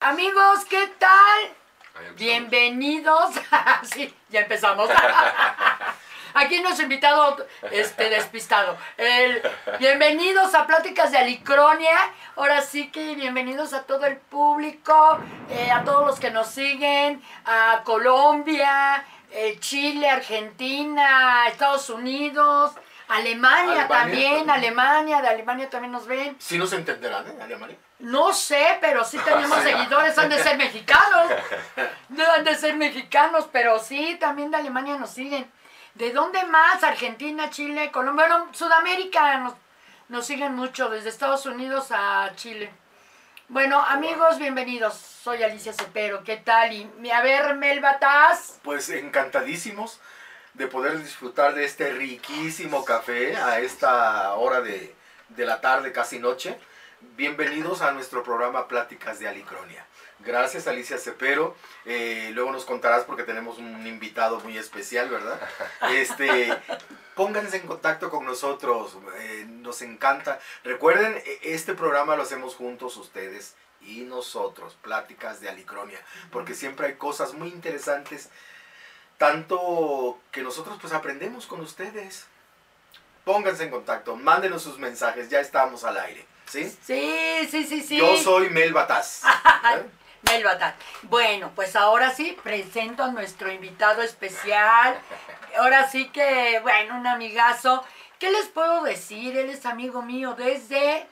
Amigos, ¿qué tal? Bienvenidos. sí, ya empezamos. Aquí nos ha invitado este despistado. El, bienvenidos a Pláticas de Alicronia. Ahora sí que bienvenidos a todo el público, eh, a todos los que nos siguen, a Colombia, eh, Chile, Argentina, Estados Unidos, Alemania, Alemania también, también. Alemania, de Alemania también nos ven. Sí nos entenderán, ¿eh? Alemania. No sé, pero sí tenemos seguidores, han de ser mexicanos. Han de ser mexicanos, pero sí, también de Alemania nos siguen. ¿De dónde más? Argentina, Chile, Colombia, bueno, Sudamérica nos, nos siguen mucho, desde Estados Unidos a Chile. Bueno, amigos, bienvenidos. Soy Alicia Cepero, ¿qué tal? Y a ver, Mel Bataz. Pues encantadísimos de poder disfrutar de este riquísimo café a esta hora de, de la tarde, casi noche. Bienvenidos a nuestro programa Pláticas de Alicronia. Gracias Alicia Cepero. Eh, luego nos contarás porque tenemos un invitado muy especial, ¿verdad? Este, pónganse en contacto con nosotros, eh, nos encanta. Recuerden, e- este programa lo hacemos juntos ustedes y nosotros, Pláticas de Alicronia, porque siempre hay cosas muy interesantes, tanto que nosotros pues aprendemos con ustedes. Pónganse en contacto, mándenos sus mensajes, ya estamos al aire, ¿sí? Sí, sí, sí, sí. Yo soy Mel Bataz. ¿eh? Mel Batán. Bueno, pues ahora sí presento a nuestro invitado especial. Ahora sí que, bueno, un amigazo. ¿Qué les puedo decir? Él es amigo mío desde...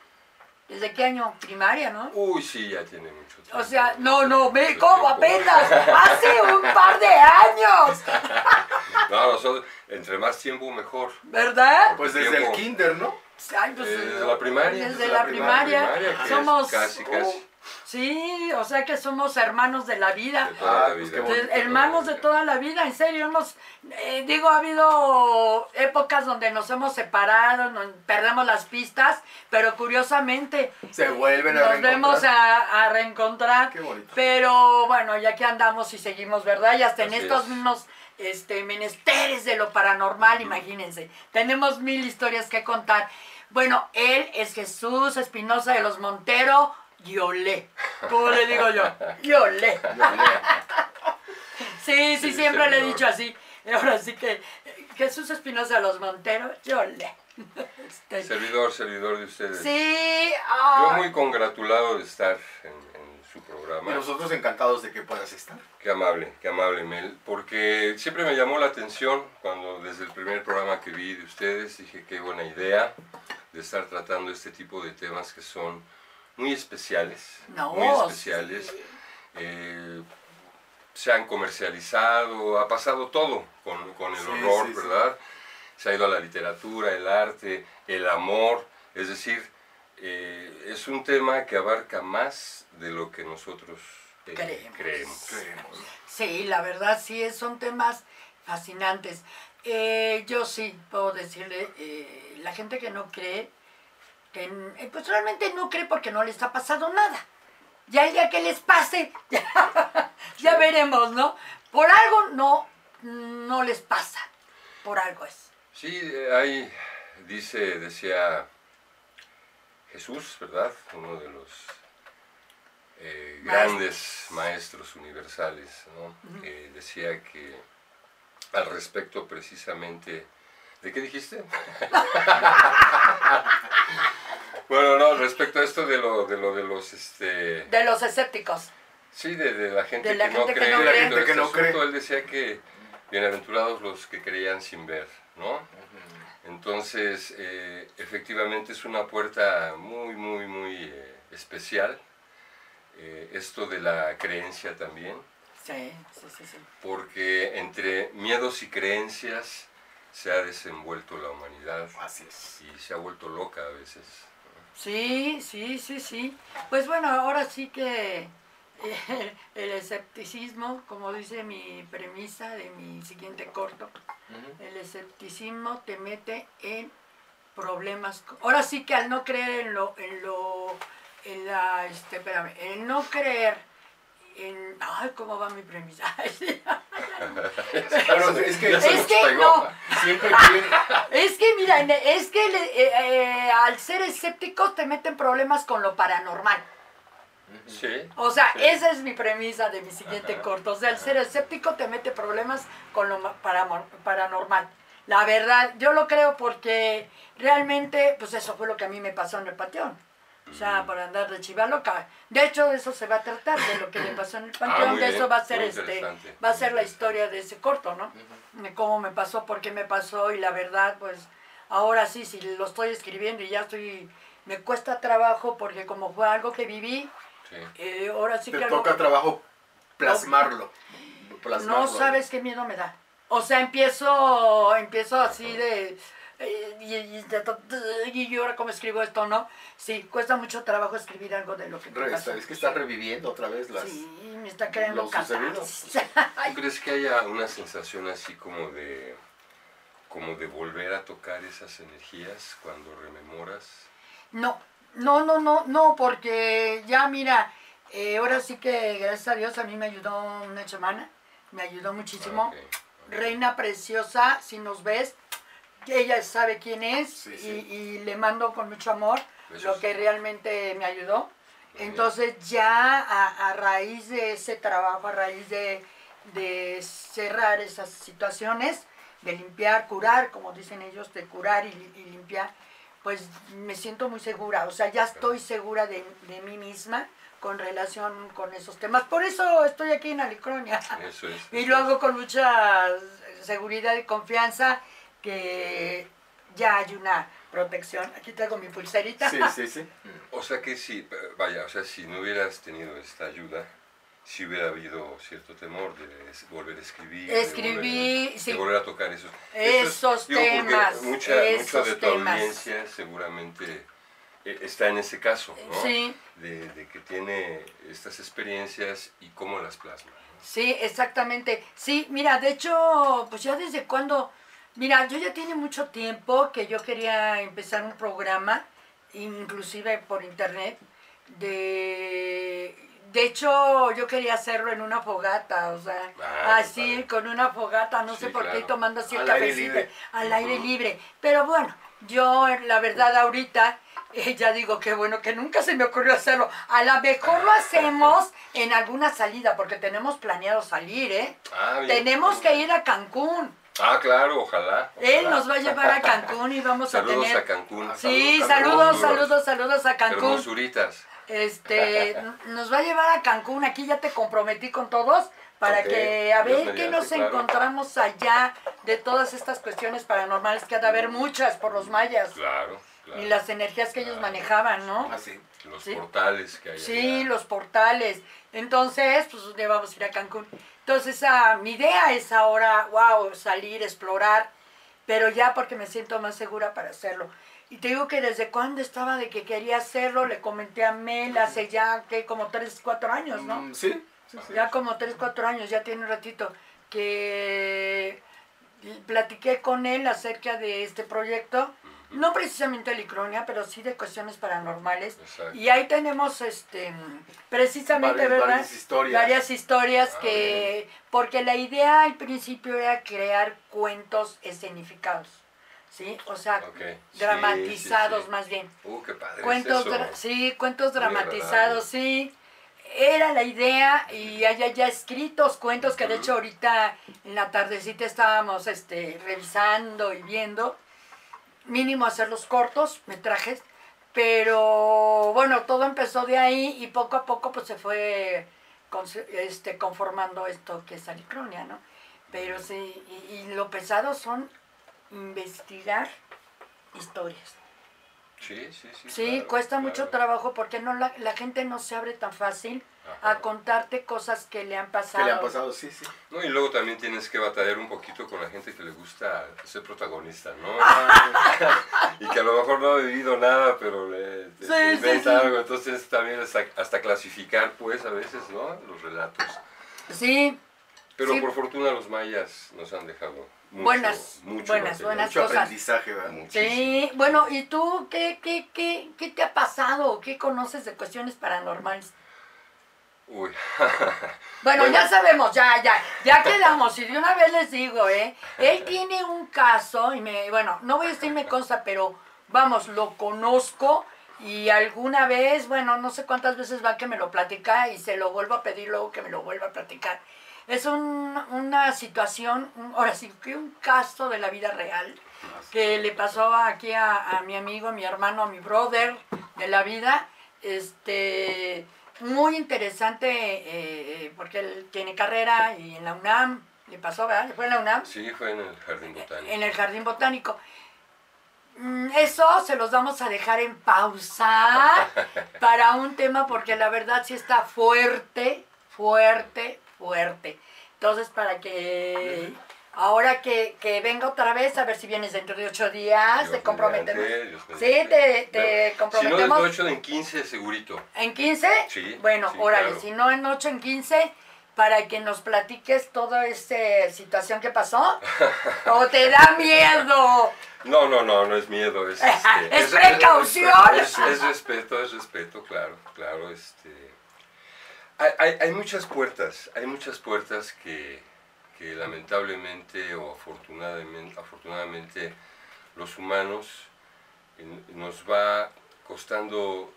¿Desde qué año? Primaria, ¿no? Uy, sí, ya tiene mucho tiempo. O sea, no, no, ve Mucho cómo tiempo. apenas, hace un par de años, No, nosotros, entre más tiempo mejor. ¿verdad? Pues desde el kinder, ¿no? Ay, pues, Eh, Desde la primaria. Desde la primaria. es Somos... Casi, casi. Sí, o sea que somos hermanos de la vida. De toda Ah, la pues vida. hermanos de toda la vida, en serio, hemos, eh, digo, ha habido épocas donde nos hemos separado, nos perdemos las pistas, pero curiosamente Se vuelven a nos reencontrar. vemos a, a reencontrar. Qué bonito. Pero bueno, ya que andamos y seguimos, ¿verdad? Y hasta en estos es. mismos este, menesteres de lo paranormal, imagínense. Tenemos mil historias que contar. Bueno, él es Jesús Espinosa de los Montero Yolé. ¿Cómo le digo yo? Yolé. Sí, sí, Sí, siempre le he dicho así. Ahora sí que Jesús Espinosa de los Monteros, Yolé. Este, Servidor, servidor de ustedes. sí, Yo muy congratulado de estar en, en su Y programa. nosotros encantados de que puedas estar. Qué amable, qué amable, Mel. Porque siempre me llamó la atención cuando desde el primer programa que vi de ustedes dije qué buena idea de estar tratando este tipo de temas que son muy especiales. No, muy especiales. sí. Eh, se han comercializado, ha pasado todo con, con el Sí, horror, sí. ¿verdad? Se ha ido a la literatura, el arte, el amor, es decir, eh, es un tema que abarca más de lo que nosotros eh, Creemos. creemos. Creemos. Sí, la verdad sí, son temas fascinantes. Yo sí puedo decirle, la gente que no cree, que, eh, pues realmente no cree porque no les ha pasado nada. Ya el día que les pase, ya, ya veremos, ¿no? Por algo no, no les pasa, por algo es. Sí, eh, ahí dice, decía Jesús, ¿verdad? Uno de los eh, Maestros. grandes maestros universales, ¿no? Eh, decía que al respecto precisamente, ¿de qué dijiste? bueno, no, respecto a esto de lo de, lo de los, este, De los escépticos. sí, de, de la gente De la que no gente que cree, no de cree. todo gente que este no cree. asunto, él decía que bienaventurados los que creían sin ver, ¿no? Entonces, eh, efectivamente es una puerta muy, muy, muy eh, especial. eh, esto de la creencia también, Sí, sí, sí, sí. porque entre miedos y creencias se ha desenvuelto la humanidad Así es. y se ha vuelto loca a veces. Sí, sí, sí, sí. Pues bueno, ahora sí que eh, el escepticismo, como dice mi premisa de mi siguiente corto, el escepticismo te mete en problemas. Ahora sí que al no creer en lo, en lo, en la, este, espérame, en no creer en, ay, ¿cómo va mi premisa? Pero es que, Ya se Es nos que pegó. no. siempre quieren, Es que mira, en- es que le- eh, eh, al ser escéptico te meten problemas con lo paranormal. Sí. O sea, sí. esa es mi premisa de mi siguiente Ajá, corto. O sea, el ajá. ser escéptico te mete problemas con lo paranormal. La verdad, yo lo creo porque realmente, pues eso fue lo que a mí me pasó en el panteón. O sea, por andar de chiva loca. De hecho, eso se va a tratar, de lo que le pasó en el panteón. Ah, de bien, eso va a ser este, va a ser la historia de ese corto, ¿no? De cómo me pasó, por qué me pasó y la verdad, pues ahora sí, si lo estoy escribiendo y ya estoy, me cuesta trabajo porque como fue algo que viví, Sí. eh, ahora sí Te que algo toca que- trabajo plasmarlo. plasmarlo. no sabes qué miedo me da. O sea, empiezo, empiezo así de... y, y yo ahora cómo escribo esto, ¿no? Sí, cuesta mucho trabajo escribir algo de lo que te pasó. Es que estás reviviendo otra vez las... Sí, me está creando catarsis. ¿Tú crees que haya una sensación así como de como de volver a tocar esas energías cuando rememoras? No, no, no, no, no, porque ya mira, eh, ahora sí que gracias a Dios a mí me ayudó una chamana, me ayudó muchísimo. Ah, ok, ok. Reina preciosa, si nos ves, ella sabe quién es Sí, y- sí. Y, le mando con mucho amor Besos. lo que realmente me ayudó. Muy bien. Entonces ya a, a raíz de ese trabajo, a raíz de, de cerrar esas situaciones, de limpiar, curar, como dicen ellos, de curar y, li- y limpiar, pues me siento muy segura, o sea, ya estoy segura de, de mí misma con relación con esos temas. Por eso estoy aquí en Alicronia. Eso es. Y lo hago con mucha seguridad y confianza que ya hay una protección. Aquí traigo mi pulserita. Sí, sí, sí. O sea que si, vaya, o sea, si no hubieras tenido esta ayuda, si hubiera habido cierto temor de volver a escribir, Escribí, de volver, sí. de volver a tocar esos, Esos digo, temas, Mucha, mucha de tu temas. audiencia seguramente eh, está en ese caso, ¿no? Sí. De, de que tiene estas experiencias y cómo las plasma. ¿no? Sí, exactamente. Sí, mira, de hecho, pues ya desde cuando, mira, yo ya tiene mucho tiempo que yo quería empezar un programa, inclusive por internet, de, de hecho, yo quería hacerlo en una fogata, o sea, Ah, así, con una fogata, no Sí, sé por qué, tomando así el Al cafecito, al aire libre. Pero bueno, yo, la verdad, ahorita, eh, ya digo que bueno, que nunca se me ocurrió hacerlo. A lo mejor lo hacemos en alguna salida, porque tenemos planeado salir, ¿eh? Ah, bien. Tenemos que ir a Cancún. Ah, claro, ojalá. Él ojalá. nos va a llevar a Cancún y vamos a Saludos tener... a Cancún. Sí, Saludos, saludos, saludos, saludos a Cancún. Hermosuritas. Este, nos va a llevar a Cancún, aquí ya te comprometí con todos, para que a ver qué nos claro. encontramos allá de todas estas cuestiones paranormales, que ha de haber muchas por los mayas Claro, claro. y las energías que ellos manejaban, ¿no? Los Sí. portales que hay Sí, allá. los portales. Entonces, pues ya vamos a ir a Cancún. Entonces, ah, mi idea es ahora, wow, salir, explorar, pero ya porque me siento más segura para hacerlo. Y te digo que desde cuando estaba de que quería hacerlo, le comenté a Mel hace ya, que como 3, 4 años, ¿no? Mm, sí, sí, sí. Ya como 3, 4 años, ya tiene un ratito, que platiqué con él acerca de este proyecto, no precisamente Licronia, pero sí de cuestiones paranormales. Exacto. Y ahí tenemos este precisamente, Varias- ¿verdad? varias historias. Varias historias Ah, que porque la idea al principio era crear cuentos escenificados. ¿Sí? O sea, dramatizados sí, sí. más bien. Uh, qué padre. Cuentos, es eso. dra- sí, cuentos Muy dramatizados, sí. Era la idea y hay ya escritos cuentos que de hecho ahorita en la tardecita estábamos este, revisando y viendo. Mínimo hacerlos cortos, metrajes. Pero bueno, todo empezó de ahí y poco a poco pues se fue conse- este, conformando esto que es Alicronia, ¿no? Pero sí, y lo pesado son investigar historias. Sí, sí, sí. Sí, claro, cuesta claro. mucho trabajo porque no la, la gente no se abre tan fácil Ajá. a contarte cosas que le han ¿Qué pasado. le ha pasado? Sí, sí. No, y luego también tienes que batallar un poquito con la gente que le gusta ser protagonista, ¿no? y que a lo mejor no ha vivido nada, pero le te- Sí, te inventa sí. algo. Entonces también hasta, hasta clasificar, pues, a veces, ¿no? Los relatos. Sí, Pero Sí. por fortuna los mayas nos han dejado mucho, Buenas, mucho buenas, buenas. Mucho cosas. aprendizaje, ¿verdad? Muchísimo. sí. Bueno, ¿y tú qué, qué, qué, qué te ha pasado? ¿Qué conoces de cuestiones paranormales? Uy. Bueno, Bueno. ya sabemos, ya, ya, ya quedamos. Y de una vez les digo, ¿eh? Él tiene un caso, y me, bueno, no voy a decir me consta, pero vamos, lo conozco y alguna vez, bueno, no sé cuántas veces va que me lo platica y se lo vuelvo a pedir luego que me lo vuelva a platicar. Es un- una situación, un- ahora sí que un caso de la vida real que le pasó aquí a, a mi amigo, a mi hermano, a mi brother de la vida. Este, muy interesante eh, eh, porque él tiene carrera y en la UNAM, le pasó, ¿verdad? ¿Fue en la UNAM? Sí, fue en el Jardín Botánico. En el Jardín Botánico. Mm, Eso se los vamos a dejar en pausa para un tema porque la verdad sí está fuerte, fuerte, fuerte. Entonces para que ahora que, que venga otra vez, a ver si vienes dentro de ocho días, Dios te comprometemos. mediante, Sí, te, te Si no comprometemos. de 8, en 15 segurito. ¿En 15? Sí, Bueno, sí, órale, claro. si no en 8, en 15, para que nos platiques toda esta situación que pasó. ¿O te da miedo? No, no, no, no es miedo, es... Es precaución. Es, es respeto, es respeto, claro, claro, este... Hay, muchas puertas, hay muchas puertas que, que lamentablemente o afortunadamente, afortunadamente los humanos nos va costando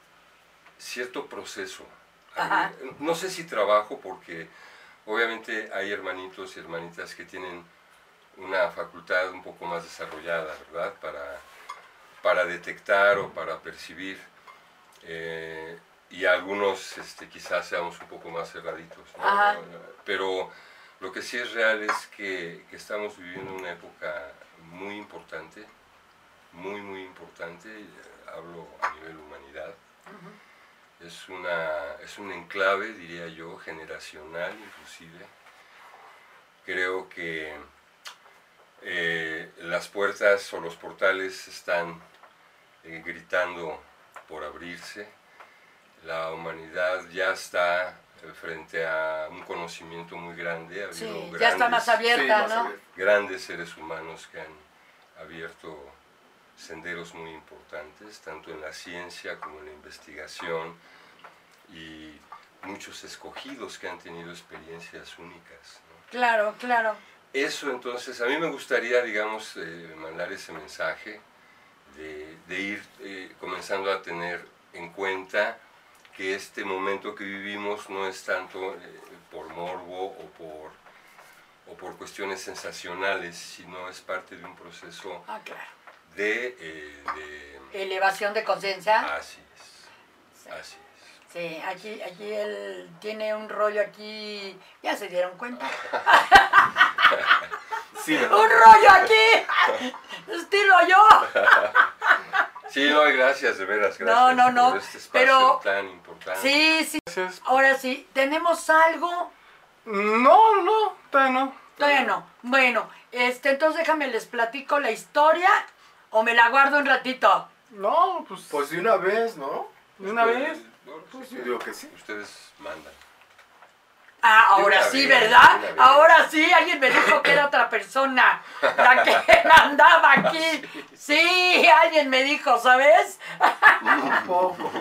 cierto proceso. Ajá. No sé si trabajo porque obviamente hay hermanitos y hermanitas que tienen una facultad un poco más desarrollada, ¿verdad? Para, para detectar o para percibir. eh, y algunos este, quizás seamos un poco más cerraditos. ¿no? Pero lo que sí es real es que, que estamos viviendo una época muy importante, muy, muy importante, eh, hablo a nivel humanidad. Es, una, es un enclave, diría yo, generacional inclusive. Creo que eh, las puertas o los portales están eh, gritando por abrirse. La humanidad ya está frente a un conocimiento muy grande. Ha habido Sí, ya está más grandes- abierta, Sí, ¿no? grandes seres humanos que han abierto senderos muy importantes, tanto en la ciencia como en la investigación, y muchos escogidos que han tenido experiencias únicas. ¿no? Claro, claro. Eso entonces, a mí me gustaría, digamos, eh, mandar ese mensaje de, de ir eh, comenzando a tener en cuenta que este momento que vivimos no es tanto eh, por morbo o por, o por cuestiones sensacionales, sino es parte de un proceso Ah, claro. de... eh, de- Elevación de conciencia. así es, así es. Sí, aquí, aquí él tiene un rollo aquí. Ya se dieron cuenta. Sí, ¡Un rollo aquí! ¡Estilo yo! Sí, no, gracias, de veras, gracias No, no, no, por este espacio pero- tan importante. Sí, sí. Gracias. Ahora sí, ¿tenemos algo? No, no, todavía no. Todavía no. Bueno, este, entonces déjame les platico la historia o me la guardo un ratito. No, pues, pues de una vez, ¿no? De una vez. Pues yo digo que sí. Ustedes mandan. Ah, ahora sí, ¿verdad? Ahora sí, alguien me dijo que era otra persona la que andaba aquí. Sí, alguien me dijo, ¿sabes? Un poco.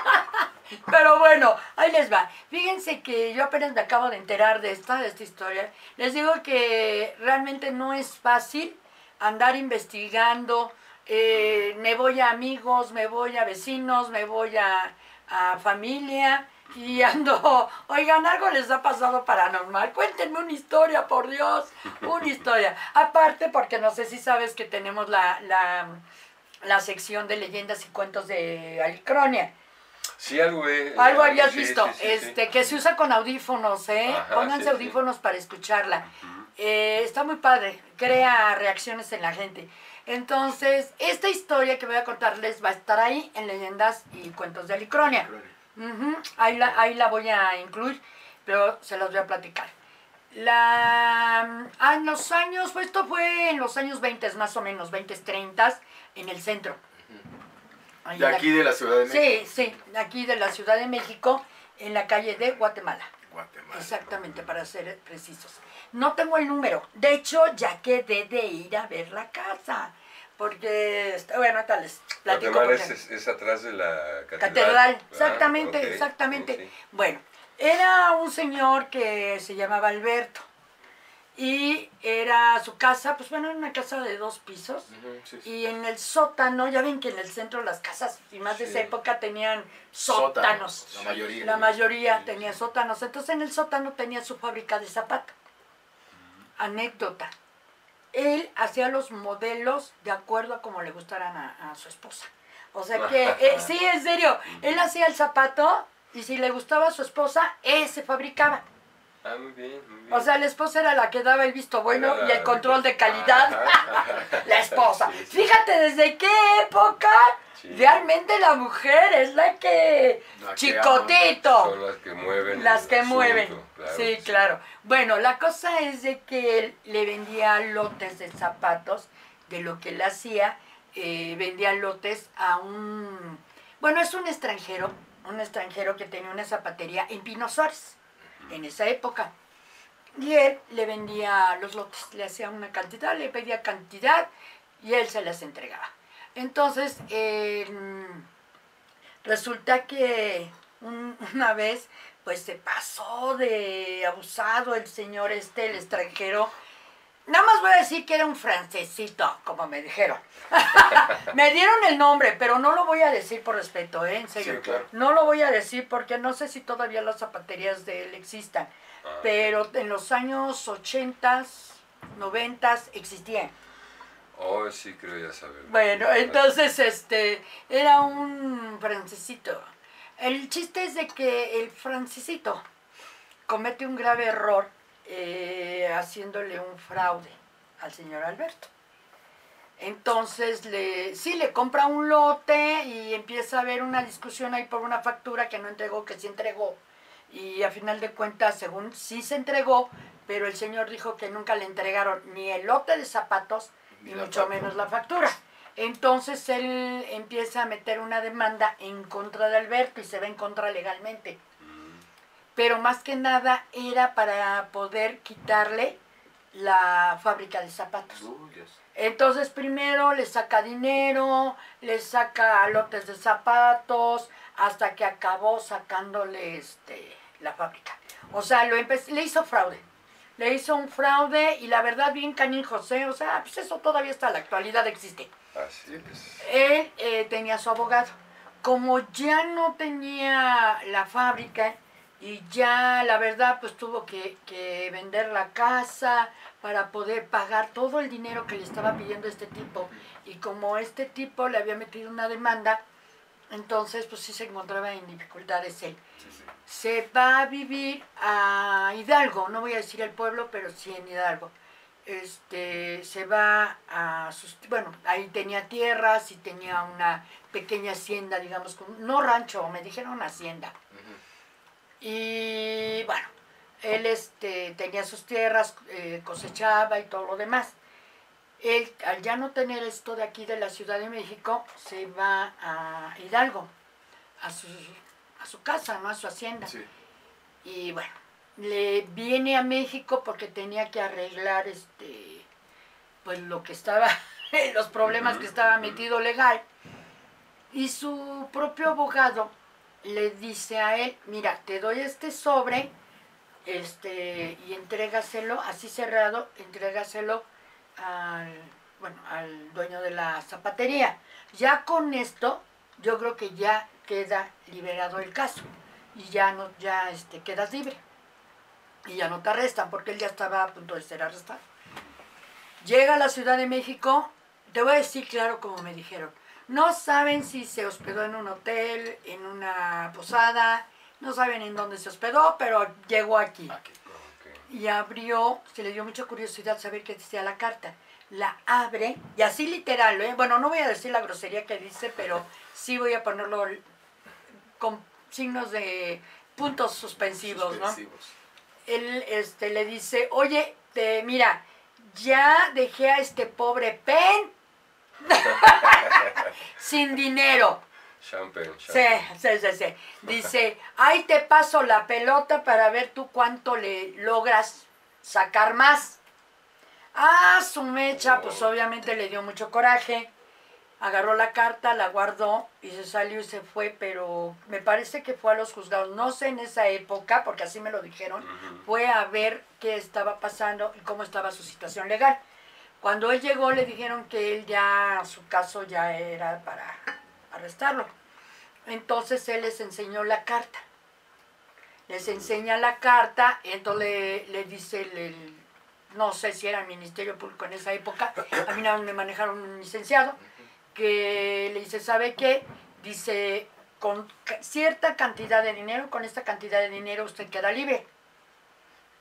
Pero bueno, ahí les va. Fíjense que yo apenas me acabo de enterar de esta, de esta historia. Les digo que realmente no es fácil andar investigando. eh, me voy a amigos, me voy a vecinos, me voy a, a familia y ando, oigan, algo les ha pasado paranormal. Cuéntenme una historia, por Dios, una historia. Aparte, porque no sé si sabes que tenemos la, la, la sección de leyendas y cuentos de Alicronia. Sí, algo he- Algo habías sí, visto, sí, sí, sí. este, que se usa con audífonos, ¿eh? Ajá, Pónganse audífonos para escucharla. Eh, está muy padre, crea reacciones en la gente. Entonces, esta historia que voy a contarles va a estar ahí en Leyendas y Cuentos de Alicronia. Ujú, ahí, la, ahí la voy a incluir, pero se las voy a platicar. La, ah, en los años, pues esto fue en los años 20 más o menos, 20, 30, en el centro. Ahí De la- aquí de la Ciudad de México. Sí, sí, aquí de la Ciudad de México, en la calle de Guatemala. Guatemala. Exactamente, para ser precisos. No tengo el número. De hecho, ya quedé de ir a ver la casa. Porque, bueno, tal les platico. Guatemala es, es- es atrás de la catedral. Catedral, Ah, exactamente, exactamente. sí, sí. Bueno, era un señor que se llamaba Alberto. y era su casa, pues bueno, era una casa de dos pisos. Y en el sótano, ya ven que en el centro las casas, y más de esa época, tenían sótanos. La mayoría. La mayoría tenía sótanos. Entonces en el sótano tenía su fábrica de zapatos. Anécdota. Él hacía los modelos de acuerdo a como le gustaran a, su esposa. O sea que, eh, sí, en serio, él hacía el zapato y si le gustaba a su esposa, él se fabricaba. Ah, muy bien, muy bien. O sea, la esposa era la que daba el visto bueno y el control de calidad. la esposa. Fíjate desde qué época realmente la mujer es la que... chicotito. Son las que mueven. Las que mueven. sí, claro. Bueno, la cosa es de que él le vendía lotes de zapatos, de lo que él hacía, eh, vendía lotes a un... Bueno, es un extranjero, un extranjero que tenía una zapatería en Pino Suárez en esa época. Y él le vendía los lotes, le hacía una cantidad, le pedía cantidad y él se las entregaba. Entonces, resulta que una vez, pues se pasó de abusado el señor este, el extranjero. Nada más voy a decir que era un francesito, como me dijeron. me dieron el nombre, pero no lo voy a decir por respeto, ¿eh? En serio. No lo voy a decir porque no sé si todavía las zapaterías de él existan. Ah, pero en los años 80, 90 existían. Oh, sí, creo ya saber. Bueno, entonces, este, era un francesito. El chiste es de que el francesito comete un grave error eh, haciéndole un fraude al señor Alberto. Entonces, le, sí, le compra un lote y empieza a haber una discusión ahí por una factura que no entregó, que sí entregó. Y a final de cuentas, según sí se entregó, pero el señor dijo que nunca le entregaron ni el lote de zapatos, ni mucho menos la factura. Entonces él empieza a meter una demanda en contra de Alberto y se va en contra legalmente. Pero más que nada era para poder quitarle la fábrica de zapatos. Entonces primero le saca dinero, le saca lotes de zapatos, hasta que acabó sacándole este, la fábrica. O sea, lo le hizo fraude. Le hizo un fraude y la verdad bien canijo, ¿eh? O sea, pues eso todavía hasta la actualidad existe. Así es. Él eh, tenía su abogado. Como ya no tenía la fábrica y ya la verdad pues tuvo que, que vender la casa, para poder pagar todo el dinero que le estaba pidiendo este tipo. Y como este tipo le había metido una demanda, entonces pues sí se encontraba en dificultades él. Se va a vivir a Hidalgo, no voy a decir el pueblo, pero sí en Hidalgo. Este, se va a sus, bueno, ahí tenía tierras y tenía una pequeña hacienda, digamos, no rancho, me dijeron hacienda. Y bueno, él este, tenía sus tierras, eh, cosechaba y todo lo demás. Él, al ya no tener esto de aquí de la Ciudad de México, se va a Hidalgo, a su, a su casa, ¿no? a su hacienda. Y bueno, le viene a México porque tenía que arreglar este, pues lo que estaba, los problemas que estaba metido legal. Y su propio abogado le dice a él, mira, te doy este sobre este, y entrégaselo, así cerrado, entrégaselo al, bueno, al dueño de la zapatería. Ya con esto, yo creo que ya queda liberado el caso y ya no, ya este, quedas libre. Y ya no te arrestan porque él ya estaba a punto de ser arrestado. Llega a la Ciudad de México, te voy a decir claro como me dijeron, no saben si se hospedó en un hotel, en una posada, no saben en dónde se hospedó, pero llegó aquí. Y abrió, se le dio mucha curiosidad saber qué decía la carta. La abre, y así literal, ¿eh? bueno, no voy a decir la grosería que dice, pero sí voy a ponerlo con signos de puntos suspensivos, ¿no? Él este, le dice, oye, te, mira, ya dejé a este pobre Pen sin dinero. Champagne, Sí, sí, sí, sí. Dice, ahí te paso la pelota para ver tú cuánto le logras sacar más. Ah, su mecha, pues obviamente le dio mucho coraje. agarró la carta, la guardó y se salió y se fue, pero me parece que fue a los juzgados, no sé en esa época, porque así me lo dijeron, fue a ver qué estaba pasando y cómo estaba su situación legal. Cuando él llegó le dijeron que él ya, su caso ya era para arrestarlo. Entonces él les enseñó la carta. Les enseña la carta, entonces le, dice el, no sé si era el Ministerio Público en esa época, a mí me manejaron un licenciado, que le dice, ¿sabe qué? Dice, con cierta cantidad de dinero, con esta cantidad de dinero usted queda libre.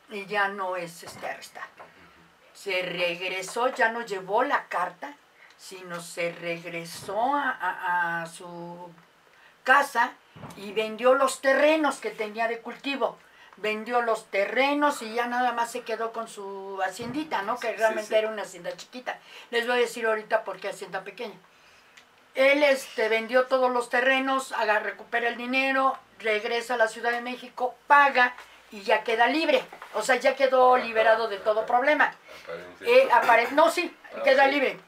Y ya no es este arrestado. Se regresó, ya no llevó la carta, sino se regresó a su casa y vendió los terrenos que tenía de cultivo. Vendió los terrenos y ya nada más se quedó con su haciendita, ¿no? Que realmente era una hacienda chiquita. Les voy a decir ahorita por qué hacienda pequeña. Él este, vendió todos los terrenos, haga, recupera el dinero, regresa a la Ciudad de México, paga y ya queda libre. O sea, ya quedó liberado de todo problema. Eh, no, sí, ah, queda libre.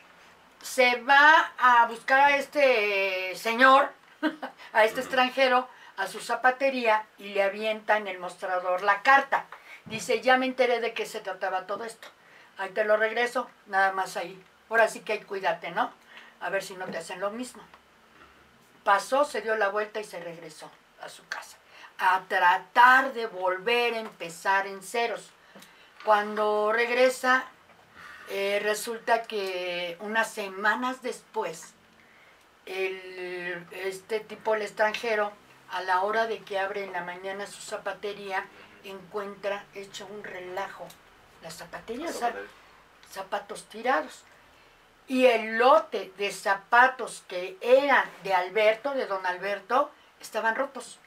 Se va a buscar a este señor a este extranjero a su zapatería y le avienta en el mostrador la carta. Dice, ya me enteré de qué se trataba todo esto. Ahí te lo regreso, nada más ahí. Ahora sí que cuídate, ¿no? A ver si no te hacen lo mismo. Pasó, se dio la vuelta y se regresó a su casa. A tratar de volver a empezar en ceros. Cuando regresa, eh, resulta que unas semanas después el, este tipo, el extranjero, a la hora de que abre en la mañana su zapatería, encuentra hecho un relajo. La zapatería, zapatos tirados. Y el lote de zapatos que eran de Alberto, de don Alberto, estaban rotos.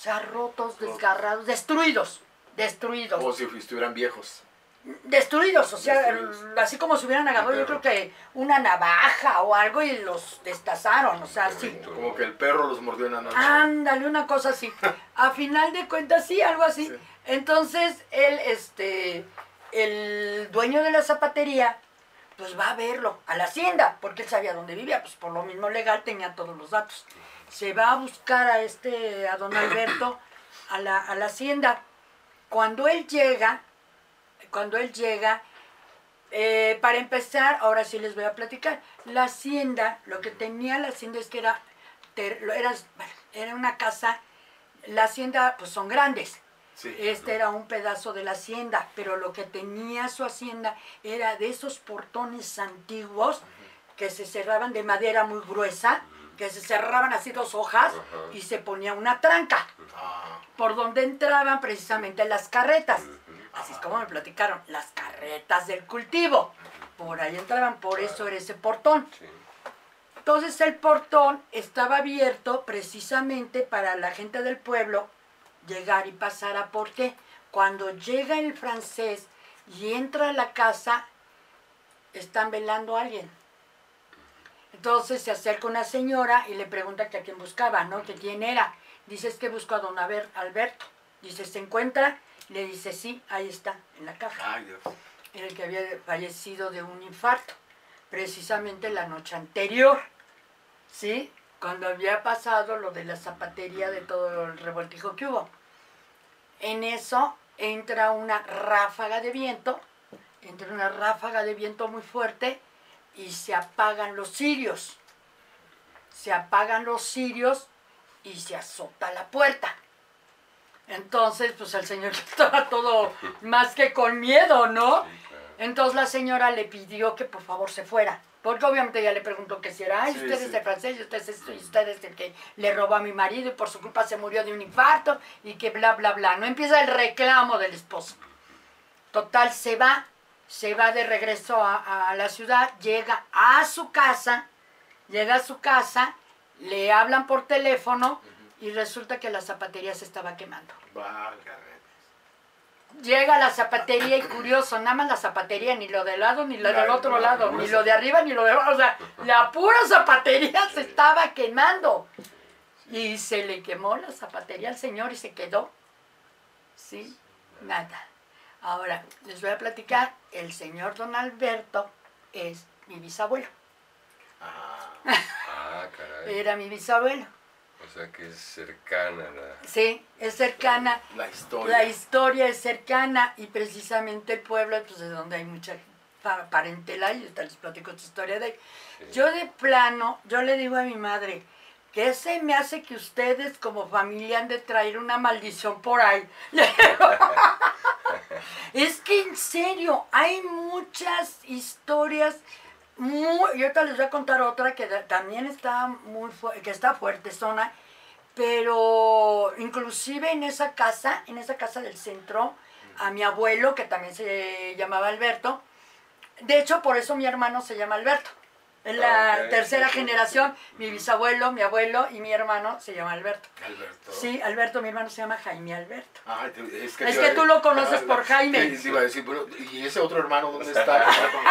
O sea, rotos, desgarrados, destruidos. Destruidos. Como si estuvieran viejos destruidos, o sea, así como si hubieran agarrado yo creo que una navaja o algo y los destazaron, o sea, así. Como que el perro los mordió en la noche. Ándale, una cosa así. A final de cuentas, sí, algo así. Entonces, él, este, el dueño de la zapatería, pues va a verlo a la hacienda, porque él sabía dónde vivía, pues por lo mismo legal tenía todos los datos. Se va a buscar a este, a don Alberto, a la, a la hacienda. Cuando él llega, cuando él llega, eh, para empezar, ahora sí les voy a platicar, la hacienda, lo que tenía la hacienda es que era, era, era una casa, la hacienda pues son grandes, este era un pedazo de la hacienda, pero lo que tenía su hacienda era de esos portones antiguos que se cerraban de madera muy gruesa, que se cerraban así dos hojas y se ponía una tranca, ah. por donde entraban precisamente las carretas. Así es como me platicaron, las carretas del cultivo. Por ahí entraban, por eso era ese portón. Entonces el portón estaba abierto precisamente para la gente del pueblo llegar y pasar a porque cuando llega el francés y entra a la casa, están velando a alguien. Entonces se acerca una señora y le pregunta que a quién buscaba, ¿no? Que quién era. Dice, es que busco a don Alberto. Dice, ¿se encuentra? Le dice, sí, ahí está, en la caja. Ay, Dios. Era el que había fallecido de un infarto, precisamente la noche anterior, ¿sí? Cuando había pasado lo de la zapatería de todo el revoltijo que hubo. En eso entra una ráfaga de viento, entra una ráfaga de viento muy fuerte y se apagan los cirios. Se apagan los cirios y se azota la puerta. Entonces, pues el señor estaba todo más que con miedo, ¿no? Entonces la señora le pidió que por favor se fuera. Porque obviamente ella le preguntó que si era, ay, usted es el francés, y usted es esto, y usted es el que le robó a mi marido y por su culpa se murió de un infarto y que bla, bla, bla. No empieza el reclamo del esposo. Total, se va, se va de regreso a, a la ciudad, llega a su casa, llega a su casa, le hablan por teléfono y resulta que la zapatería se estaba quemando. Llega la zapatería y curioso, nada más la zapatería, ni lo del lado, ni lo del otro lado, ni lo de arriba, ni lo de abajo. O sea, la pura zapatería se estaba quemando. Y se le quemó la zapatería al señor y se quedó. ¿Sí? Nada. Ahora, les voy a platicar, el señor don Alberto es mi bisabuelo. Ah, Ah, caray. Era mi bisabuelo. O sea que es cercana la... Sí, es cercana. la historia. La historia es cercana y precisamente el pueblo, pues es donde hay mucha pa- parentela y les platico esta historia de. Sí. Yo de plano, yo le digo a mi madre, que se me hace que ustedes como familia han de traer una maldición por ahí. es que en serio, hay muchas historias muy, y ahorita les voy a contar otra que también está muy que está fuerte zona, pero inclusive en esa casa, en esa casa del centro, a mi abuelo, que también se llamaba Alberto, de hecho por eso mi hermano se llama Alberto. En la Ah, tercera generación, mi bisabuelo, mi abuelo y mi hermano se llama Alberto. Alberto. Sí, Alberto, mi hermano se llama Jaime Alberto. Ah, es que, Es tú lo conoces por Jaime. Sí, sí, iba a decir, bueno, ¿y ese otro hermano dónde está?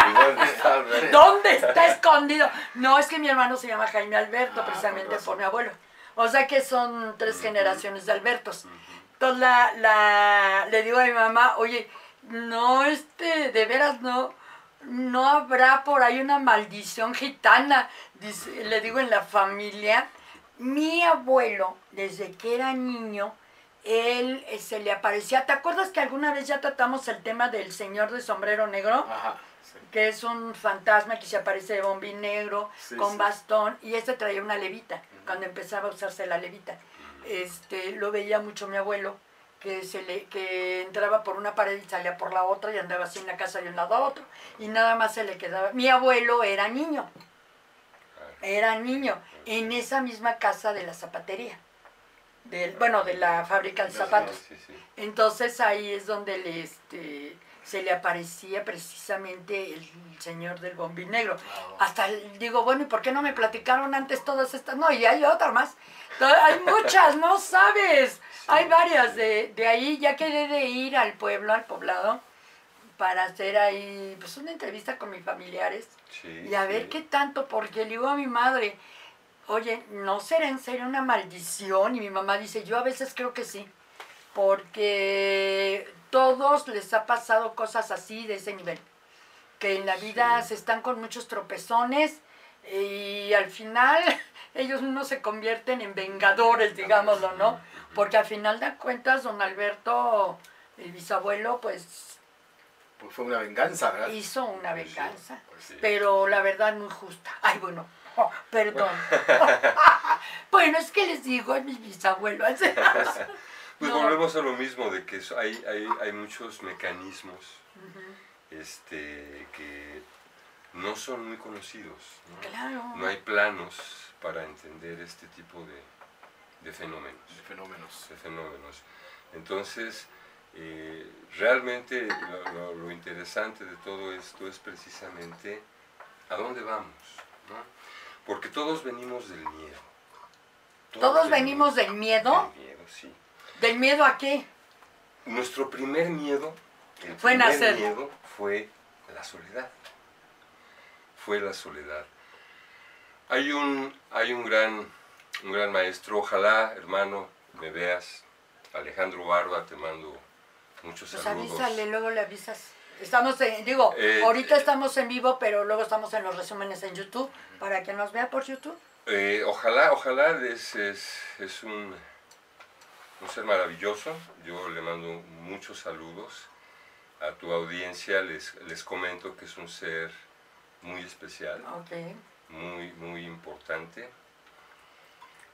¿Y dónde está Alberto? ¿Dónde está escondido? No, es que mi hermano se llama Jaime Alberto, Ah, precisamente por mi abuelo. O sea que son tres generaciones de Albertos. Entonces la, la, le digo a mi mamá, oye, no, este, de veras no, no habrá por ahí una maldición gitana, dice, le digo en la familia. Mi abuelo, desde que era niño, él eh, se le aparecía, ¿te acuerdas que alguna vez ya tratamos el tema del señor de sombrero negro? Ajá, sí. que es un fantasma que se aparece de bombín negro, Sí, con sí. bastón, y este traía una levita, cuando empezaba a usarse la levita. Este, lo veía mucho mi abuelo, que se le, que entraba por una pared y salía por la otra y andaba así en la casa de un lado a otro. Y nada más se le quedaba. Mi abuelo era niño, era niño, en esa misma casa de la zapatería. Del, bueno, de la fábrica de zapatos. Entonces ahí es donde le, este, se le aparecía precisamente el señor del bombín negro. Hasta digo, bueno, ¿y por qué no me platicaron antes todas estas? No, y hay otra más. Hay muchas, no sabes. Hay varias de, de ahí. Ya quedé de ir al pueblo, al poblado, para hacer ahí pues una entrevista con mis familiares Sí, y a ver sí. qué tanto, porque le digo a mi madre, oye, ¿no será en serio una maldición? Y mi mamá dice, yo a veces creo que sí, porque todos les ha pasado cosas así de ese nivel, que en la vida Sí. se están con muchos tropezones y al final ellos no se convierten en vengadores, digámoslo, ¿no? Porque al final de cuentas, don Alberto, el bisabuelo, pues Pues fue una venganza, ¿verdad? hizo una Pues sí, venganza, pues sí. pero la verdad muy justa. Ay, bueno, oh, perdón. bueno, es que les digo a mis bisabuelos. Pues No. volvemos a lo mismo, de que hay, hay, hay muchos mecanismos este, que no son muy conocidos. ¿no? claro. No hay planos para entender este tipo de, de fenómenos. De fenómenos. de fenómenos. Entonces, eh, realmente lo, lo- lo interesante de todo esto es precisamente a dónde vamos, ¿no? Porque todos venimos del miedo. Todos venimos del miedo. Del miedo, sí. ¿Del miedo a qué? Nuestro primer miedo, el Fue primer nacer. miedo fue la soledad. Fue la soledad. Hay un, hay un gran, un gran maestro, ojalá, hermano, me veas, Alejandro Barba, te mando muchos Pues saludos. avísale, luego le avisas. Estamos en, digo, Eh, ahorita eh, estamos en vivo, pero luego estamos en los resúmenes en YouTube, para que nos vea por YouTube. Eh, ojalá, ojalá, es, es, es un, un ser maravilloso. Yo le mando muchos saludos a tu audiencia. Les, les comento que es un ser muy especial, muy, muy importante.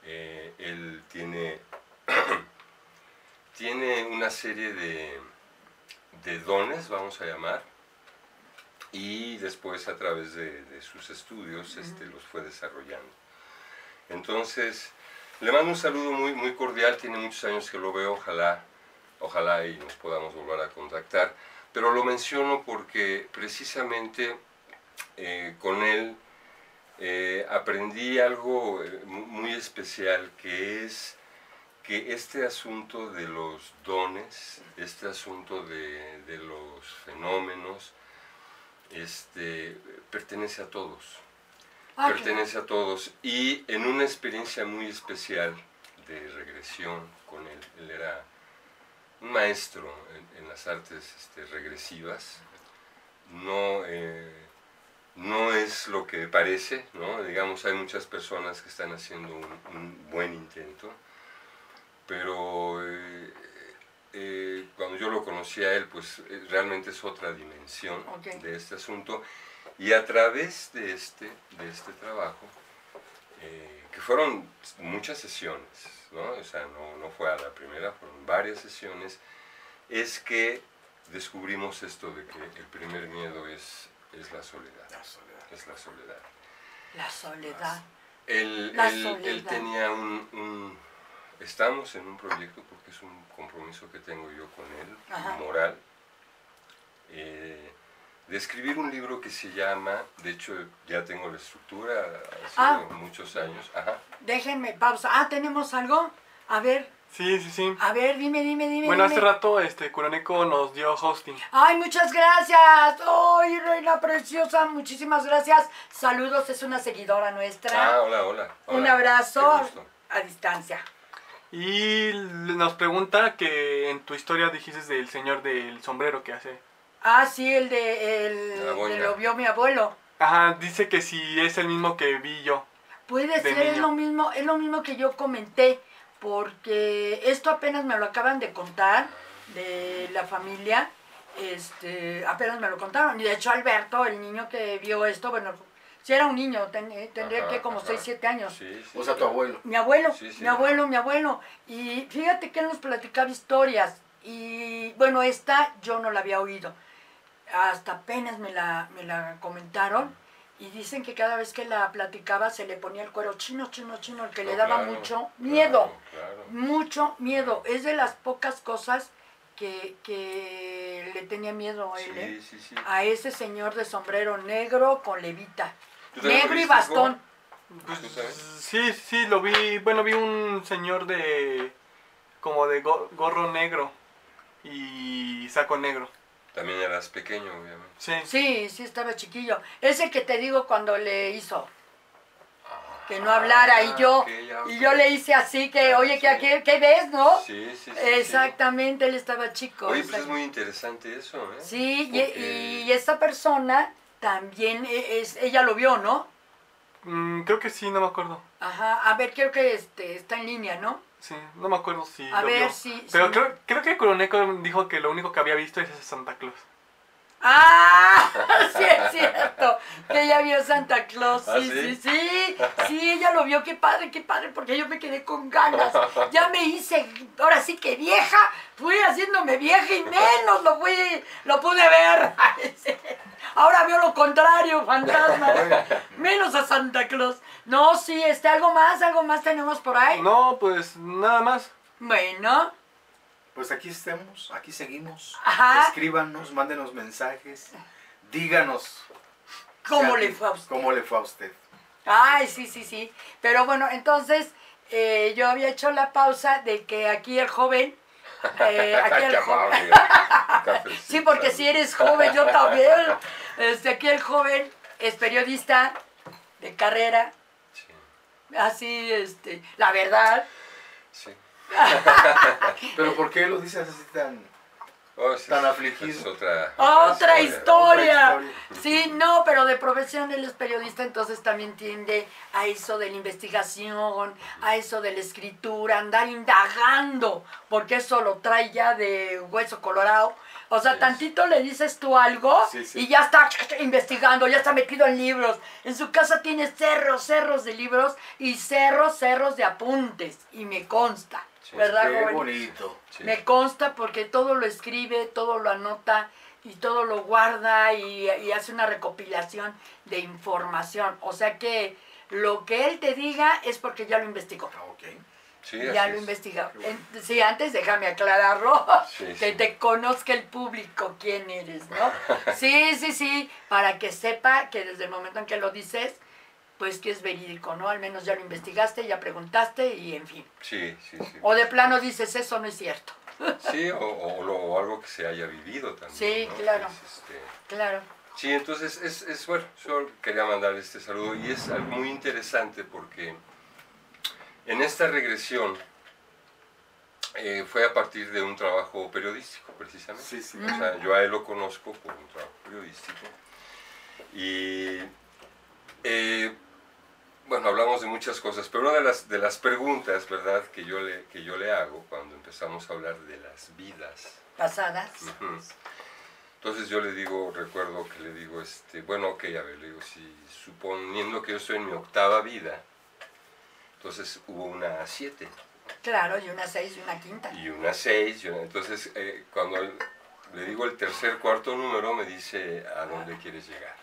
Eh, él tiene, tiene una serie de, de dones, vamos a llamar, y después a través de, de sus estudios este, los fue desarrollando. Entonces, le mando un saludo muy, muy cordial, tiene muchos años que lo veo, ojalá, ojalá y nos podamos volver a contactar, pero lo menciono porque precisamente eh, con él eh, aprendí algo eh, mu- muy especial, que es que este asunto de los dones, este asunto de, de los fenómenos, este, pertenece a todos Ah, pertenece a todos y en una experiencia muy especial de regresión con él. Él era un maestro en, en las artes este, regresivas. No, eh, no es lo que parece, ¿no? Digamos, hay muchas personas que están haciendo un, buen intento, pero eh, eh, cuando yo lo conocí a él, pues realmente es otra dimensión de este asunto. Y a través de este, de este trabajo, que fueron muchas sesiones, ¿no? O sea, no, no fue a la primera, fueron varias sesiones, es que descubrimos esto de que el primer miedo es es la soledad. La soledad. Es la soledad. La soledad. Él, La él, soledad. él tenía un, un- Estamos en un proyecto porque es un compromiso que tengo yo con él, Ajá. moral, eh, de escribir un libro que se llama, de hecho ya tengo la estructura, hace Ah. muchos años, ajá, Déjenme pausa. Ah, ¿tenemos algo? A ver, Sí, sí, sí. a ver, dime, dime, dime. Bueno, dime. hace rato este Kuroneko nos dio hosting. Ay, muchas gracias. Ay, reina preciosa, muchísimas gracias. Saludos, es una seguidora nuestra. Ah, hola, hola. Un hola. abrazo Qué gusto. a distancia. Y nos pregunta que en tu historia dijiste del señor del sombrero que hace. Ah, sí, el de el, de lo vio mi abuelo. Ajá, dice que si es el mismo que vi yo. Puede De ser, es lo mismo, es lo mismo que yo comenté, porque esto apenas me lo acaban de contar de la familia, este, apenas me lo contaron. Y de hecho Alberto, el niño que vio esto, bueno, si era un niño, ten- eh, tendría Ajá, que como ajá. 6, 7 años. Sí, sí, O sea, sí. tu abuelo. Mi abuelo, Sí, sí. mi abuelo, mi abuelo. Y fíjate que él nos platicaba historias. Y bueno, esta yo no la había oído. Hasta apenas me la, me la comentaron. Y dicen que cada vez que la platicaba se le ponía el cuero chino, chino, chino, el que le daba claro, mucho miedo. claro. Mucho miedo. Es de las pocas cosas que, que le tenía miedo a él. ¿eh? Sí, sí, sí. A ese señor de sombrero negro con levita. ¿Tú también lo Negro y bastón. Pues, sí, sí, lo vi. Bueno, vi un señor de. como de go- gorro negro y saco negro. También eras pequeño, obviamente. Sí. Sí, sí estaba chiquillo. Ese que te digo cuando le hizo. Que no Ah, hablara y yo, ok, ya, y yo le hice así que, Ah, oye, sí. ¿qué, qué, qué ves, no? Sí, sí, sí. sí. Exactamente, él estaba chico. Oye, pues es muy interesante eso, ¿eh? Sí, y, Porque- y esa persona también e- es, ella lo vio, ¿no? Mm, creo que sí, no me acuerdo. Ajá, a ver, creo que este está en línea, ¿no? Sí, no me acuerdo si A lo ver vio. si- Pero creo, creo que Kuroneko dijo que lo único que había visto es ese Santa Claus. ¡Ah! Sí, es cierto. Que ella vio Santa Claus. ¿Ah, Sí, sí, sí? sí. Ella lo vio. Qué padre, qué padre. Porque yo me quedé con ganas. Ya me hice, ahora sí que vieja. Fui haciéndome vieja y menos lo fui, lo pude ver. Ahora veo lo contrario, fantasma. Menos a Santa Claus. No, sí, este, algo más, algo más tenemos por ahí. No, pues nada más. Bueno, Pues aquí estemos, aquí seguimos. Ajá. Escríbanos, mándenos mensajes. Díganos. ¿cómo le fue a usted? ¿Cómo le fue a usted? Ay, sí, sí, sí. Pero bueno, entonces eh, yo había hecho la pausa de que aquí el joven. eh, aquí el joven. Sí, porque si eres joven, yo también. Este, aquí el joven es periodista de carrera, Sí, así, este, la verdad. sí. Pero ¿por qué lo dices así tan... Oh, Tan afligido. Es otra, Otra historia. Otra historia. Sí, no, pero de profesión él es periodista, entonces también tiende a eso de la investigación, a eso de la escritura, andar indagando, porque eso lo trae ya de hueso colorado. O sea, Sí. tantito le dices tú algo Sí, sí. y ya está investigando, ya está metido en libros. En su casa tiene cerros, cerros de libros y cerros, cerros de apuntes. Y me consta, Sí, ¿verdad, Qué bonito. Sí. Me consta porque todo lo escribe, todo lo anota y todo lo guarda y, y hace una recopilación de información. O sea que lo que él te diga es porque ya lo investigó. Ah. Sí, ya lo es. investigó. Sí, antes déjame aclararlo, Sí, que te conozca el público quién eres, ¿no? Sí, sí, sí, para que sepa que desde el momento en que lo dices, pues que es verídico, ¿no? Al menos ya lo investigaste, ya preguntaste y en fin. Sí, sí, sí. O de plano dices, eso no es cierto. Sí, o, o lo- o algo que se haya vivido también. Sí, ¿no? claro. Es, este, Claro. Sí, entonces es, es bueno, yo quería mandar este saludo y es algo muy interesante porque en esta regresión eh, fue a partir de un trabajo periodístico, precisamente. Sí, sí. O sea, yo a él lo conozco por un trabajo periodístico. Y eh, bueno, hablamos de muchas cosas, pero una de las, de las preguntas, ¿verdad?, que yo, le, que yo le hago cuando empezamos a hablar de las vidas. Pasadas. Entonces yo le digo, recuerdo que le digo, este, bueno, ok, a ver, le digo, si suponiendo que yo estoy en mi octava vida, entonces hubo una siete Claro, y una seis y una quinta. y una seis, y una- entonces eh, cuando le digo el tercer, cuarto número, me dice a dónde quieres llegar.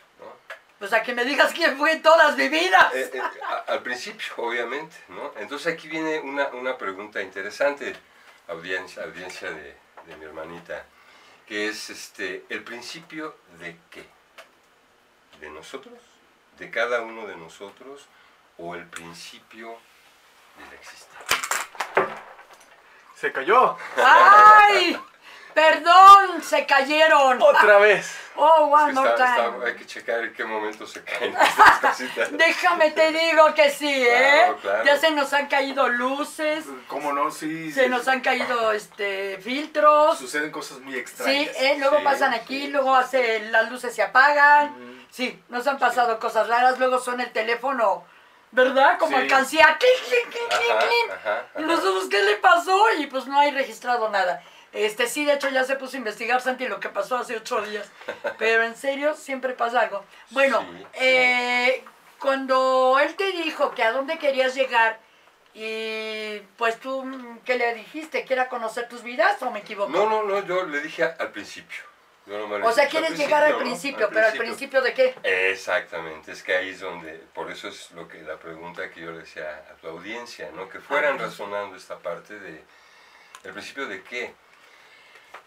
Pues a que me digas quién fue en todas mis vidas. Eh, eh, al principio, obviamente, ¿no? Entonces aquí viene una, una pregunta interesante, audiencia, audiencia de, de mi hermanita, que es este, el principio de qué? ¿De nosotros? ¿De cada uno de nosotros? ¿O el principio de la existencia? Se cayó. ¡Ay! Perdón, se cayeron. Otra vez. Oh, one Es que more está- time. está- hay que checar en qué momento se caen estas cositas. Déjame te digo que sí, ¿eh? Claro, claro. Ya se nos han caído luces, ¿Cómo no? Sí. se sí, nos han caído este filtros. Suceden cosas muy Sí, extrañas. ¿eh? luego Sí, pasan aquí, sí. luego hace las luces se apagan. Sí, nos han pasado cosas raras, luego suena el teléfono, ¿verdad? Como Sí. alcancía, clic, clic, clic, clic, clic. ajá, Y ajá. nosotros, ¿qué le pasó? Y pues no hay registrado nada. Este, sí, de hecho ya se puso a investigar, Santi, lo que pasó hace ocho días. Pero en serio, siempre pasa algo. Bueno, Sí, sí. eh, cuando él te dijo que a dónde querías llegar, y pues tú, ¿qué le dijiste? ¿Que era conocer tus vidas o me equivoco? No, no, no, yo le dije al principio. Yo nomás le o sea, quieres al llegar al ¿no? principio, pero al principio de qué? Exactamente, es que ahí es donde, por eso es lo que la pregunta que yo le decía a tu audiencia, ¿no? Que fueran razonando esta parte de, el principio de qué.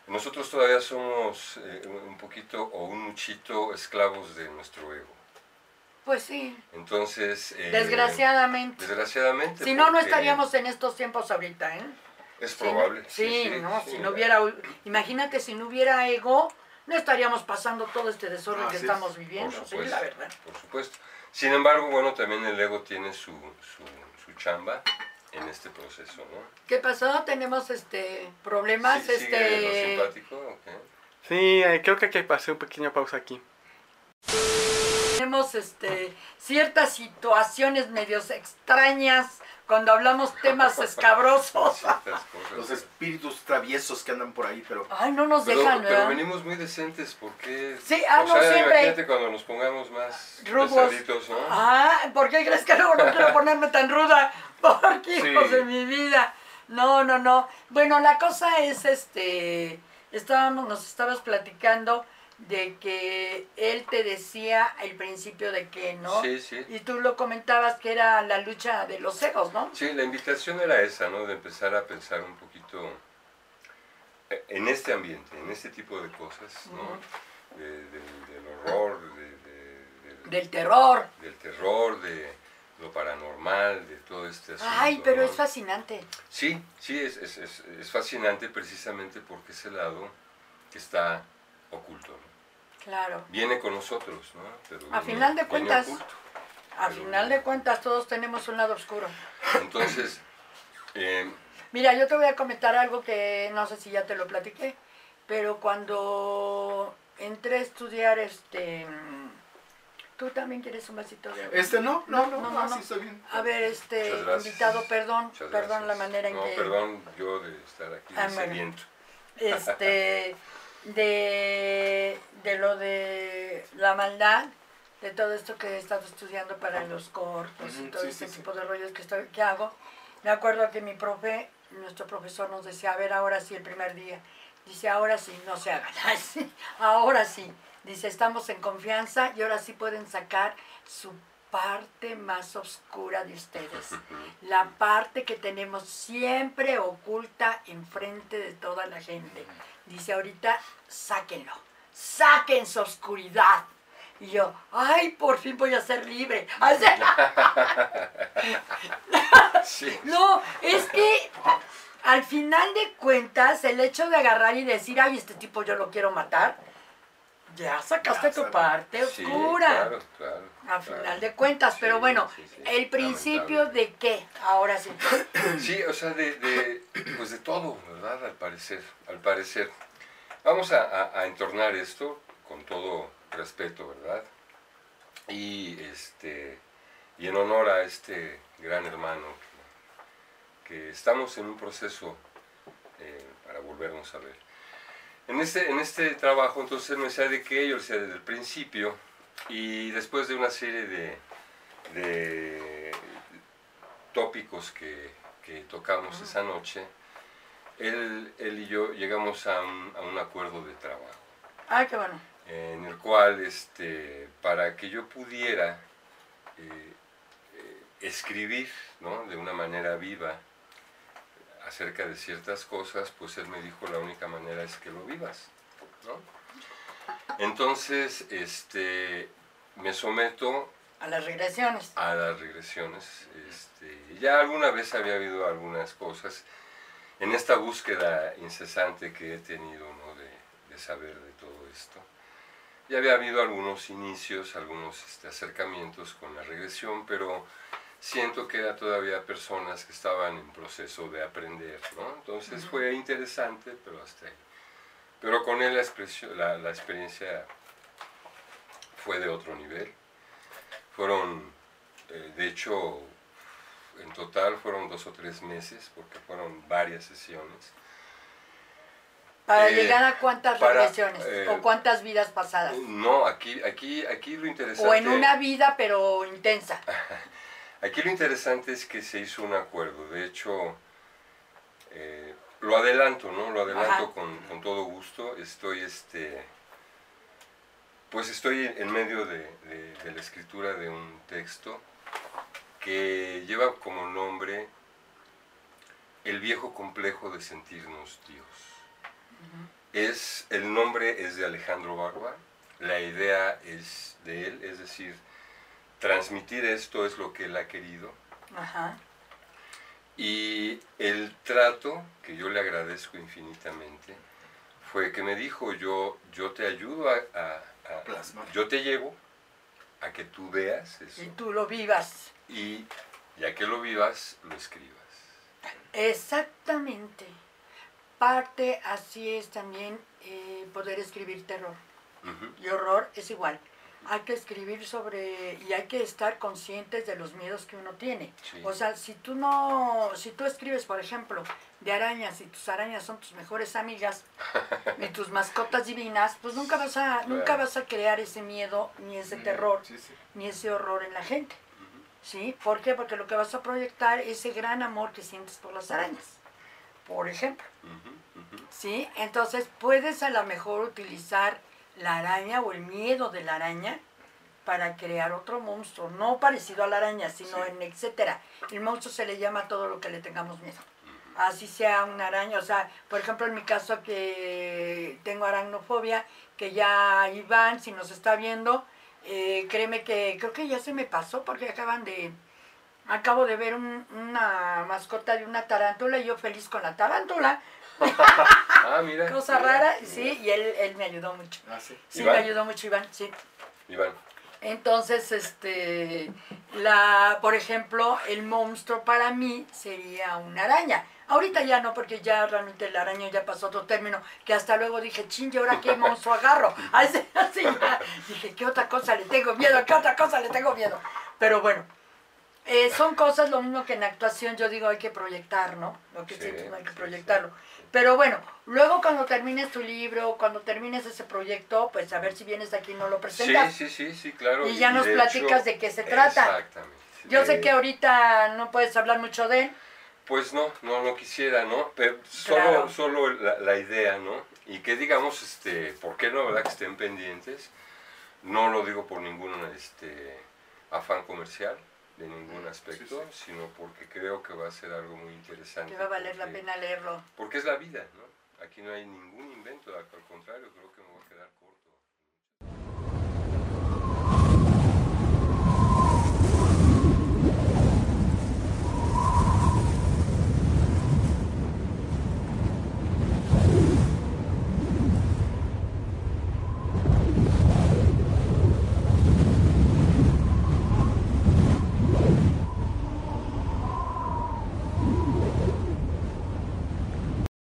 Nosotros todavía somos eh, un poquito o un muchito esclavos de nuestro ego. Pues sí, Entonces... eh, desgraciadamente. Desgraciadamente. Si no, no estaríamos en estos tiempos ahorita, ¿eh? Es probable. Sí, no, sí. si no hubiera, imagínate si no hubiera ego, no estaríamos pasando todo este desorden que es, estamos viviendo, sí, la verdad. por supuesto. Sin embargo, bueno, también el ego tiene su, su, su chamba en este proceso, ¿no? ¿Qué pasó? Tenemos este problemas, Sí, ¿Sigue lo este simpático o qué? Sí, eh, creo que hay que hacer una pequeña pausa aquí. tenemos este ciertas situaciones medios extrañas cuando hablamos temas escabrosos. Los espíritus traviesos que andan por ahí, pero Ay, no nos Pero, dejan, pero ¿verdad? venimos muy decentes, porque Sí, ah, o no, sea, siempre. imagínate cuando nos pongamos más Rudos. pesaditos, ¿no? Ah, ¿por qué crees que luego no quiero ponerme tan ruda? Porque Sí. hijos de mi vida. No, no, no. Bueno, la cosa es, este, estábamos, nos estabas platicando de que él te decía el principio de que, ¿no? Sí, sí. Y tú lo comentabas que era la lucha de los egos, ¿no? Sí, la invitación era esa, ¿no? De empezar a pensar un poquito eh, en este ambiente, en este tipo de cosas, ¿no? De- del- del horror, de- de- del- Del terror. del terror, de lo paranormal, de todo este asunto. Ay, pero ¿no? es fascinante. Sí, sí, es, es, es, es fascinante precisamente porque ese lado que está oculto, ¿no? Claro. Viene con nosotros, ¿no? Pero A final de cuentas. oculto. A final de cuentas, todos tenemos un lado oscuro. Entonces, eh, Mira, yo te voy a comentar algo que no sé si ya te lo platiqué, pero cuando entré a estudiar, este... ¿Tú también quieres un vasito de agua? este no, no, no, No, no, no. está bien. A ver, este invitado, perdón, muchas perdón la manera en no, que... perdón yo de estar aquí Ah, bueno. Este, de, de lo de la maldad, de todo esto que he estado estudiando para los cortos y Ujú, todo sí, este sí, sí. tipo de rollos que, estoy, que hago. Me acuerdo que mi profe, nuestro profesor nos decía, a ver, ahora sí, el primer día, dice, ahora sí, no se hagan, sí, ahora sí, dice, estamos en confianza y ahora sí pueden sacar su parte más oscura de ustedes, la parte que tenemos siempre oculta enfrente de toda la gente. Dice, ahorita sáquenlo, saquen su oscuridad. Y yo, ay, por fin voy a ser libre. No, es que al final de cuentas, el hecho de agarrar y decir, ay, este tipo yo lo quiero matar, ya sacaste Ya tu parte sí, oscura. claro, claro. A claro. final de cuentas, pero Sí, bueno, sí, sí, el principio lamentable. de qué, ahora sí. Sí, o sea, de, de, pues de todo, ¿verdad? Al parecer, al parecer. Vamos a, a- a entornar esto con todo respeto, ¿verdad? Y, este, y en honor a este gran hermano, que, que estamos en un proceso eh, para volvernos a ver. En este, en este trabajo entonces me decía de que yo decía desde el principio y después de una serie de, de tópicos que, que tocamos esa noche, él, él, y yo llegamos a un, a un acuerdo de trabajo. Ah, qué bueno. En el cual, este, para que yo pudiera eh, eh, escribir ¿no? de una manera viva acerca de ciertas cosas, pues él me dijo la única manera es que lo vivas. ¿no? Entonces, este, me someto a las regresiones. A las regresiones. Este, ya alguna vez había habido algunas cosas en esta búsqueda incesante que he tenido ¿no? de, de, saber de todo esto. Ya había habido algunos inicios, algunos este, acercamientos con la regresión, pero siento que era todavía personas que estaban en proceso de aprender, ¿no? Entonces uh -huh. fue interesante, pero hasta ahí. Pero con él la, la, la experiencia fue de otro nivel. Fueron, eh, de hecho, en total fueron dos o tres meses, porque fueron varias sesiones. ¿Para eh, llegar a cuántas para, regresiones? Eh, ¿O cuántas vidas pasadas? No, aquí, aquí, aquí lo interesante... O en una vida, pero intensa. aquí lo interesante es que se hizo un acuerdo. De hecho, eh, lo adelanto, ¿no? Lo adelanto con, con, todo gusto. Estoy, este... Pues estoy en medio de, de, de la escritura de un texto que lleva como nombre el viejo complejo de sentirnos Dios. Uh -huh. es, el nombre es de Alejandro Barba, la idea es de él, es decir, transmitir esto es lo que él ha querido. -huh. Y el trato, que yo le agradezco infinitamente, fue que me dijo, yo, yo te ayudo a, a, a Plasmar. yo te llevo a que tú veas eso. Y tú lo vivas. Y ya que lo vivas, lo escribas. Exactamente. Parte así es también eh, poder escribir terror. Uh -huh. Y horror es igual. Hay que escribir sobre y hay que estar conscientes de los miedos que uno tiene. Sí. O sea, si tú no, si tú escribes, por ejemplo, de arañas y tus arañas son tus mejores amigas y tus mascotas divinas, pues nunca vas a, Claro. nunca vas a crear ese miedo ni ese terror Sí, sí. ni ese horror en la gente. ¿Sí? ¿Por qué? Porque lo que vas a proyectar es ese gran amor que sientes por las arañas, por ejemplo. ¿Sí? Entonces puedes a lo mejor utilizar la araña o el miedo de la araña para crear otro monstruo, no parecido a la araña, sino Sí. en etcétera. El monstruo se le llama a todo lo que le tengamos miedo. Así sea una araña, o sea, por ejemplo en mi caso que tengo aracnofobia, que ya Iván, si nos está viendo, eh, créeme que creo que ya se me pasó porque acaban de, acabo de ver un- una mascota de una tarántula y yo feliz con la tarántula, Ah, mira. cosa mira, rara, mira. sí, y él, él me ayudó mucho. Ah, sí. Sí, ¿Iván? me ayudó mucho Iván, sí. Iván. Entonces, este, la, por ejemplo, el monstruo para mí sería una araña. Ahorita ya no, porque ya realmente la araña ya pasó otro término, que hasta luego dije, chin, ¿y ahora qué monstruo agarro? Así, así ya. Dije, ¿qué otra cosa le tengo miedo? ¿Qué otra cosa le tengo miedo? Pero bueno, eh, son cosas lo mismo que en actuación yo digo hay que proyectar, ¿no? Lo que Sí, hay que sí, proyectarlo. Pero bueno, luego cuando termines tu libro, cuando termines ese proyecto, pues a ver si vienes aquí y no lo Sí, presentas. sí, sí, sí, claro. Y ya nos de platicas hecho- de qué se trata. Exactamente. Yo sé que ahorita no puedes hablar mucho de él. Pues no, no, no quisiera, ¿no? Pero solo, Claro. solo la, la idea, ¿no? Y que digamos, este, ¿por qué no, verdad? Que estén pendientes. No lo digo por ningún este, afán comercial, de ningún aspecto, sino porque creo que va a ser algo muy interesante. Que va a valer la porque- pena leerlo. Porque es la vida, ¿no? Aquí no hay ningún invento, al contrario, creo que